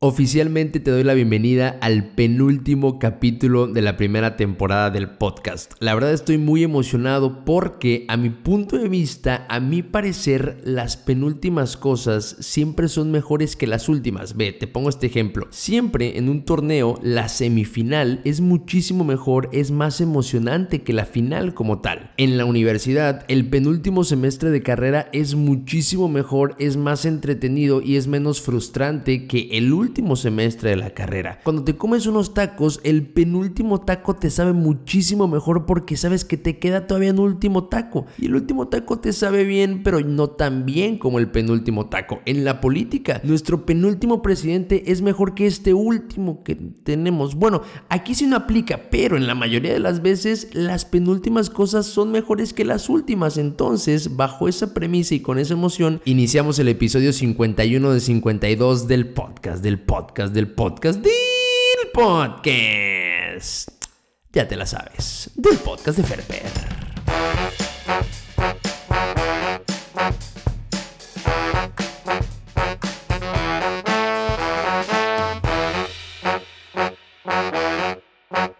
Oficialmente te doy la bienvenida al penúltimo capítulo de la primera temporada del podcast. La verdad estoy muy emocionado porque a mi punto de vista, a mi parecer, las penúltimas cosas siempre son mejores que las últimas. Ve, te pongo este ejemplo. Siempre en un torneo la semifinal es muchísimo mejor, es más emocionante que la final como tal. En la universidad, el penúltimo semestre de carrera es muchísimo mejor, es más entretenido y es menos frustrante que el último último semestre de la carrera. Cuando te comes unos tacos, el penúltimo taco te sabe muchísimo mejor porque sabes que te queda todavía un último taco. Y el último taco te sabe bien, pero no tan bien como el penúltimo taco. En la política, nuestro penúltimo presidente es mejor que este último que tenemos. Bueno, aquí sí no aplica, pero en la mayoría de las veces las penúltimas cosas son mejores que las últimas. Entonces, bajo esa premisa y con esa emoción, iniciamos el episodio 51 de 52 del podcast, del podcast, del podcast, del podcast. Ya te la sabes, del podcast de Ferber.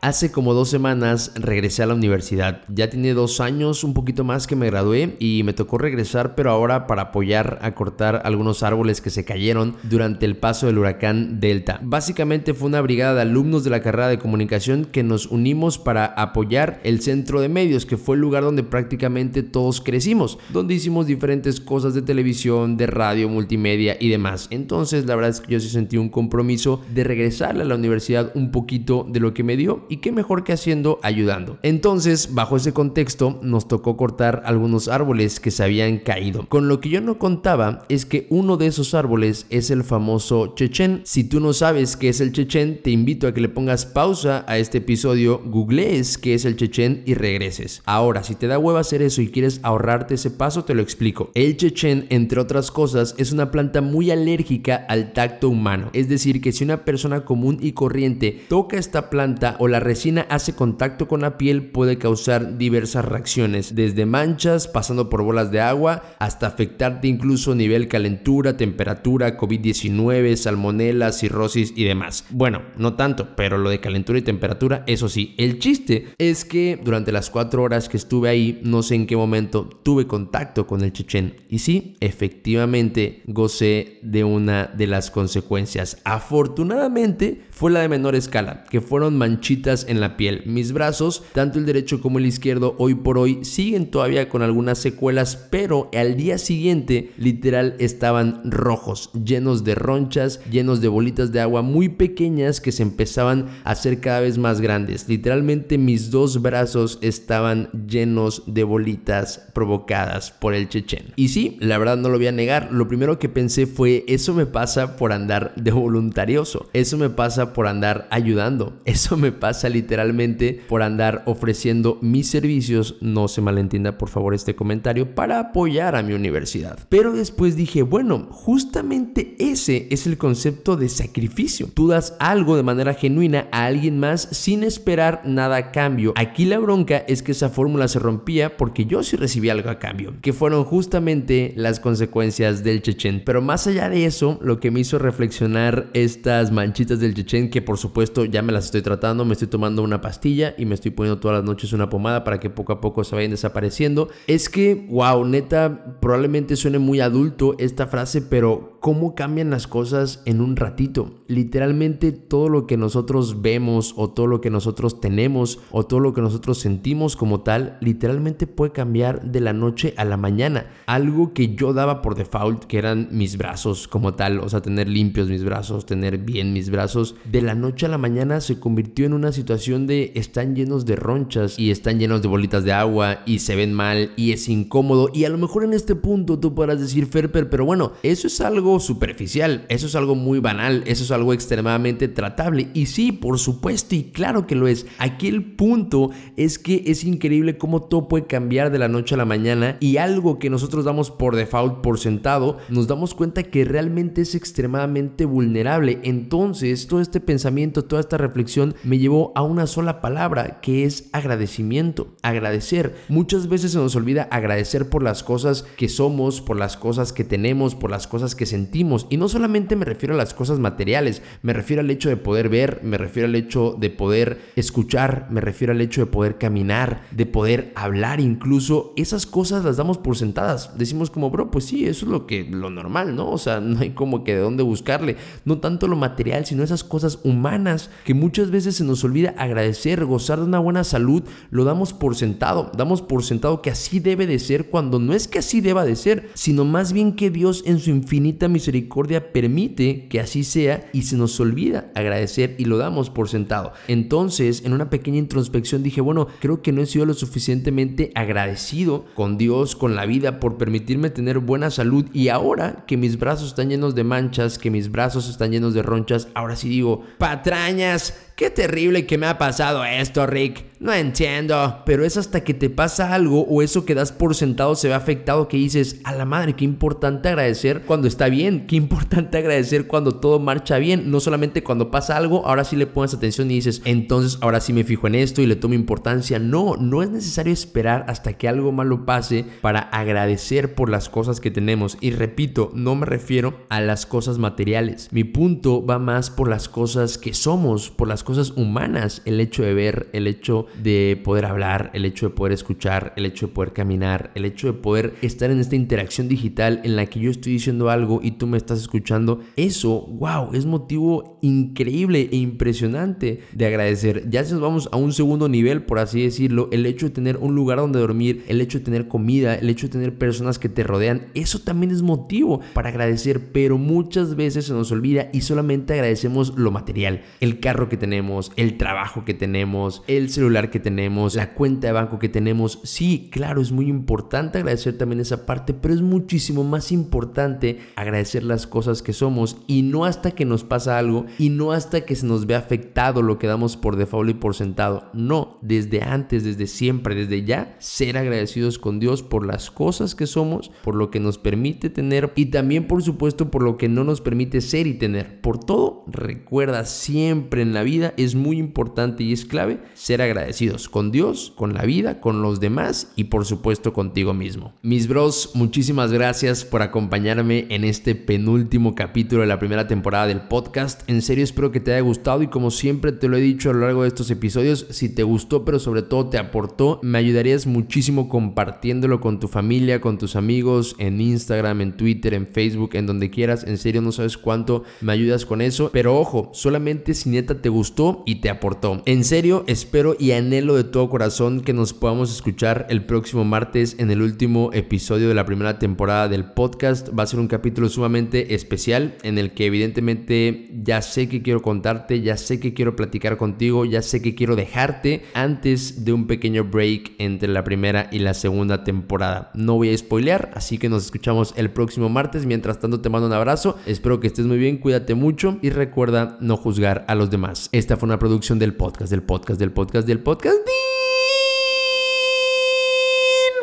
Hace como dos semanas regresé a la universidad. Ya tiene dos años, un poquito más que me gradué y me tocó regresar, pero ahora para apoyar a cortar algunos árboles que se cayeron durante el paso del huracán Delta. Básicamente fue una brigada de alumnos de la carrera de comunicación que nos unimos para apoyar el centro de medios, que fue el lugar donde prácticamente todos crecimos, donde hicimos diferentes cosas de televisión, de radio, multimedia y demás. Entonces la verdad es que yo sí sentí un compromiso de regresarle a la universidad un poquito de lo que me dio y qué mejor que haciendo ayudando. Entonces, bajo ese contexto, nos tocó cortar algunos árboles que se habían caído. Con lo que yo no contaba es que uno de esos árboles es el famoso chechen. Si tú no sabes qué es el chechen, te invito a que le pongas pausa a este episodio, googlees qué es el chechen y regreses. Ahora, si te da hueva hacer eso y quieres ahorrarte ese paso, te lo explico. El chechen, entre otras cosas, es una planta muy alérgica al tacto humano. Es decir, que si una persona común y corriente toca esta planta o la resina hace contacto con la piel puede causar diversas reacciones, desde manchas, pasando por bolas de agua, hasta afectarte incluso a nivel calentura, temperatura, COVID-19, salmonela, cirrosis y demás. Bueno, no tanto, pero lo de calentura y temperatura, eso sí. El chiste es que durante las cuatro horas que estuve ahí, no sé en qué momento, tuve contacto con el chechen. Y sí, efectivamente, gocé de una de las consecuencias. Afortunadamente, fue la de menor escala, que fueron manchitas en la piel. Mis brazos, tanto el derecho como el izquierdo, hoy por hoy siguen todavía con algunas secuelas, pero al día siguiente literal estaban rojos, llenos de ronchas, llenos de bolitas de agua muy pequeñas que se empezaban a hacer cada vez más grandes. Literalmente mis dos brazos estaban llenos de bolitas provocadas por el chechen. Y sí, la verdad no lo voy a negar, lo primero que pensé fue eso me pasa por andar de voluntarioso, eso me pasa por andar ayudando, eso me pasa literalmente por andar ofreciendo mis servicios, no se malentienda por favor este comentario, para apoyar a mi universidad. Pero después dije, bueno, justamente ese es el concepto de sacrificio. Tú das algo de manera genuina a alguien más sin esperar nada a cambio. Aquí la bronca es que esa fórmula se rompía porque yo sí recibí algo a cambio, que fueron justamente las consecuencias del chechen. Pero más allá de eso, lo que me hizo reflexionar estas manchitas del chechen, que por supuesto ya me las estoy tratando, me estoy tomando una pastilla y me estoy poniendo todas las noches una pomada para que poco a poco se vayan desapareciendo. Es que, wow, neta, probablemente suene muy adulto esta frase, pero cómo cambian las cosas en un ratito. Literalmente todo lo que nosotros vemos o todo lo que nosotros tenemos o todo lo que nosotros sentimos como tal, literalmente puede cambiar de la noche a la mañana. Algo que yo daba por default, que eran mis brazos como tal, o sea, tener limpios mis brazos, tener bien mis brazos, de la noche a la mañana se convirtió en una situación de están llenos de ronchas y están llenos de bolitas de agua y se ven mal y es incómodo y a lo mejor en este punto tú podrás decir Ferper, pero bueno, eso es algo superficial, eso es algo muy banal, eso es algo extremadamente tratable y sí, por supuesto y claro que lo es. Aquí el punto es que es increíble cómo todo puede cambiar de la noche a la mañana y algo que nosotros damos por default, por sentado, nos damos cuenta que realmente es extremadamente vulnerable. Entonces, todo este pensamiento, toda esta reflexión me llevó a una sola palabra que es agradecimiento, agradecer. Muchas veces se nos olvida agradecer por las cosas que somos, por las cosas que tenemos, por las cosas que sentimos sentimos. Y no solamente me refiero a las cosas materiales, me refiero al hecho de poder ver, me refiero al hecho de poder escuchar, me refiero al hecho de poder caminar, de poder hablar incluso. Esas cosas las damos por sentadas. Decimos como, bro, pues sí, eso es lo que lo normal, ¿no? O sea, no hay como que de dónde buscarle. No tanto lo material, sino esas cosas humanas que muchas veces se nos olvida agradecer, gozar de una buena salud, lo damos por sentado. Damos por sentado que así debe de ser cuando no es que así deba de ser, sino más bien que Dios en su infinita misericordia permite que así sea y se nos olvida agradecer y lo damos por sentado. Entonces, en una pequeña introspección dije, bueno, creo que no he sido lo suficientemente agradecido con Dios, con la vida, por permitirme tener buena salud y ahora que mis brazos están llenos de manchas, que mis brazos están llenos de ronchas, ahora sí digo, patrañas, Qué terrible que me ha pasado esto, Rick. No entiendo. Pero es hasta que te pasa algo o eso que das por sentado se ve afectado que dices, a la madre, qué importante agradecer cuando está bien, qué importante agradecer cuando todo marcha bien, no solamente cuando pasa algo, ahora sí le pones atención y dices, entonces ahora sí me fijo en esto y le tomo importancia. No, no es necesario esperar hasta que algo malo pase para agradecer por las cosas que tenemos. Y repito, no me refiero a las cosas materiales. Mi punto va más por las cosas que somos, por las cosas humanas, el hecho de ver, el hecho de poder hablar, el hecho de poder escuchar, el hecho de poder caminar, el hecho de poder estar en esta interacción digital en la que yo estoy diciendo algo y tú me estás escuchando, eso, wow, es motivo increíble e impresionante de agradecer. Ya nos vamos a un segundo nivel, por así decirlo, el hecho de tener un lugar donde dormir, el hecho de tener comida, el hecho de tener personas que te rodean, eso también es motivo para agradecer, pero muchas veces se nos olvida y solamente agradecemos lo material, el carro que tenemos el trabajo que tenemos, el celular que tenemos, la cuenta de banco que tenemos. Sí, claro, es muy importante agradecer también esa parte, pero es muchísimo más importante agradecer las cosas que somos y no hasta que nos pasa algo y no hasta que se nos ve afectado lo que damos por default y por sentado. No, desde antes, desde siempre, desde ya, ser agradecidos con Dios por las cosas que somos, por lo que nos permite tener y también por supuesto por lo que no nos permite ser y tener. Por todo, recuerda siempre en la vida es muy importante y es clave ser agradecidos con Dios, con la vida, con los demás y por supuesto contigo mismo. Mis bros, muchísimas gracias por acompañarme en este penúltimo capítulo de la primera temporada del podcast. En serio espero que te haya gustado y como siempre te lo he dicho a lo largo de estos episodios, si te gustó pero sobre todo te aportó, me ayudarías muchísimo compartiéndolo con tu familia, con tus amigos, en Instagram, en Twitter, en Facebook, en donde quieras. En serio no sabes cuánto me ayudas con eso. Pero ojo, solamente si neta te gustó y te aportó. En serio, espero y anhelo de todo corazón que nos podamos escuchar el próximo martes en el último episodio de la primera temporada del podcast. Va a ser un capítulo sumamente especial en el que evidentemente ya sé que quiero contarte, ya sé que quiero platicar contigo, ya sé que quiero dejarte antes de un pequeño break entre la primera y la segunda temporada. No voy a spoilear, así que nos escuchamos el próximo martes. Mientras tanto te mando un abrazo, espero que estés muy bien, cuídate mucho y recuerda no juzgar a los demás. Esta fue una producción del podcast, del podcast, del podcast, del podcast.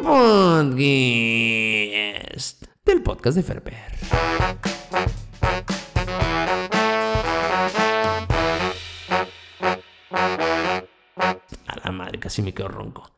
Podcast. Del podcast de Ferber. A la madre, casi me quedo ronco.